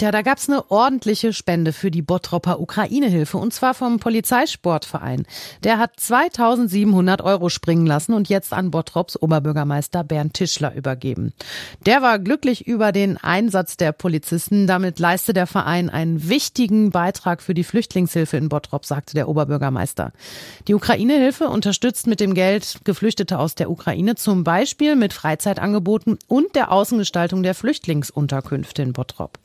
Ja, da gab's eine ordentliche Spende für die Bottropper Ukraine-Hilfe und zwar vom Polizeisportverein. Der hat 2700 Euro springen lassen und jetzt an Bottrops Oberbürgermeister Bernd Tischler übergeben. Der war glücklich über den Einsatz der Polizisten. Damit leiste der Verein einen wichtigen Beitrag für die Flüchtlingshilfe in Bottrop, sagte der Oberbürgermeister. Die Ukraine-Hilfe unterstützt mit dem Geld Geflüchtete aus der Ukraine zum Beispiel mit Freizeitangeboten und der Außengestaltung der Flüchtlingsunterkünfte in Bottrop.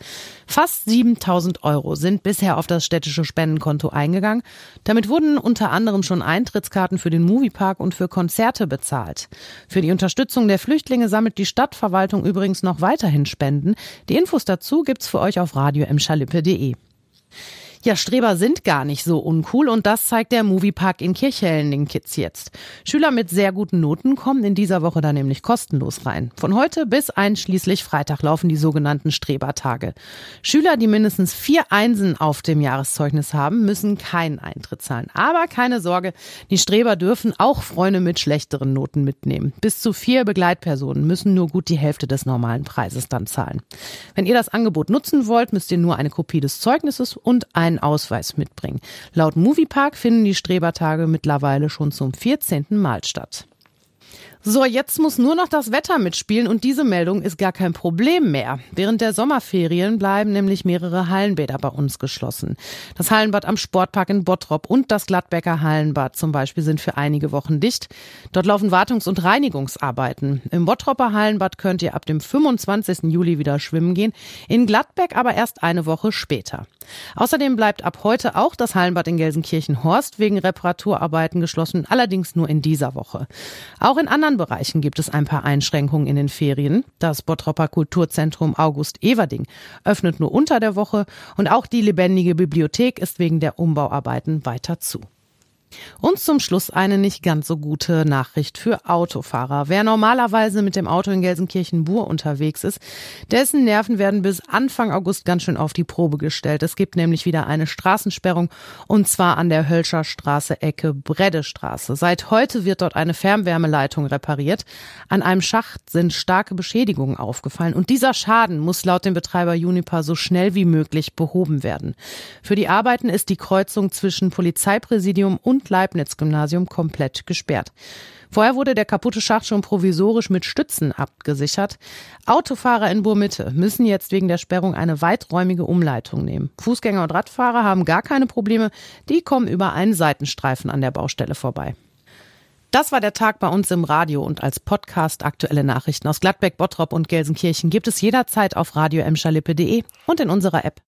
Fast 7000 Euro sind bisher auf das städtische Spendenkonto eingegangen. Damit wurden unter anderem schon Eintrittskarten für den Moviepark und für Konzerte bezahlt. Für die Unterstützung der Flüchtlinge sammelt die Stadtverwaltung übrigens noch weiterhin Spenden. Die Infos dazu gibt's für euch auf radioemschalippe.de. Ja, Streber sind gar nicht so uncool und das zeigt der Moviepark in Kirchhellen den Kids jetzt. Schüler mit sehr guten Noten kommen in dieser Woche da nämlich kostenlos rein. Von heute bis einschließlich Freitag laufen die sogenannten Strebertage. Schüler, die mindestens vier Einsen auf dem Jahreszeugnis haben, müssen keinen Eintritt zahlen. Aber keine Sorge, die Streber dürfen auch Freunde mit schlechteren Noten mitnehmen. Bis zu vier Begleitpersonen müssen nur gut die Hälfte des normalen Preises dann zahlen. Wenn ihr das Angebot nutzen wollt, müsst ihr nur eine Kopie des Zeugnisses und ein einen Ausweis mitbringen. Laut Moviepark finden die Strebertage mittlerweile schon zum 14. Mal statt. So, jetzt muss nur noch das Wetter mitspielen und diese Meldung ist gar kein Problem mehr. Während der Sommerferien bleiben nämlich mehrere Hallenbäder bei uns geschlossen. Das Hallenbad am Sportpark in Bottrop und das Gladbecker Hallenbad zum Beispiel sind für einige Wochen dicht. Dort laufen Wartungs- und Reinigungsarbeiten. Im Bottropper Hallenbad könnt ihr ab dem 25. Juli wieder schwimmen gehen, in Gladbeck aber erst eine Woche später. Außerdem bleibt ab heute auch das Hallenbad in Gelsenkirchen-Horst wegen Reparaturarbeiten geschlossen, allerdings nur in dieser Woche. Auch in anderen Bereichen gibt es ein paar Einschränkungen in den Ferien. Das Bottropper Kulturzentrum August Everding öffnet nur unter der Woche und auch die lebendige Bibliothek ist wegen der Umbauarbeiten weiter zu. Und zum Schluss eine nicht ganz so gute Nachricht für Autofahrer. Wer normalerweise mit dem Auto in Gelsenkirchen-Bur unterwegs ist, dessen Nerven werden bis Anfang August ganz schön auf die Probe gestellt. Es gibt nämlich wieder eine Straßensperrung und zwar an der Hölscher Straße Ecke Breddestraße. Seit heute wird dort eine Fernwärmeleitung repariert. An einem Schacht sind starke Beschädigungen aufgefallen und dieser Schaden muss laut dem Betreiber Juniper so schnell wie möglich behoben werden. Für die Arbeiten ist die Kreuzung zwischen Polizeipräsidium Leibniz-Gymnasium komplett gesperrt. Vorher wurde der kaputte Schacht schon provisorisch mit Stützen abgesichert. Autofahrer in Burmitte müssen jetzt wegen der Sperrung eine weiträumige Umleitung nehmen. Fußgänger und Radfahrer haben gar keine Probleme. Die kommen über einen Seitenstreifen an der Baustelle vorbei. Das war der Tag bei uns im Radio und als Podcast aktuelle Nachrichten aus Gladbeck, Bottrop und Gelsenkirchen gibt es jederzeit auf radio und in unserer App.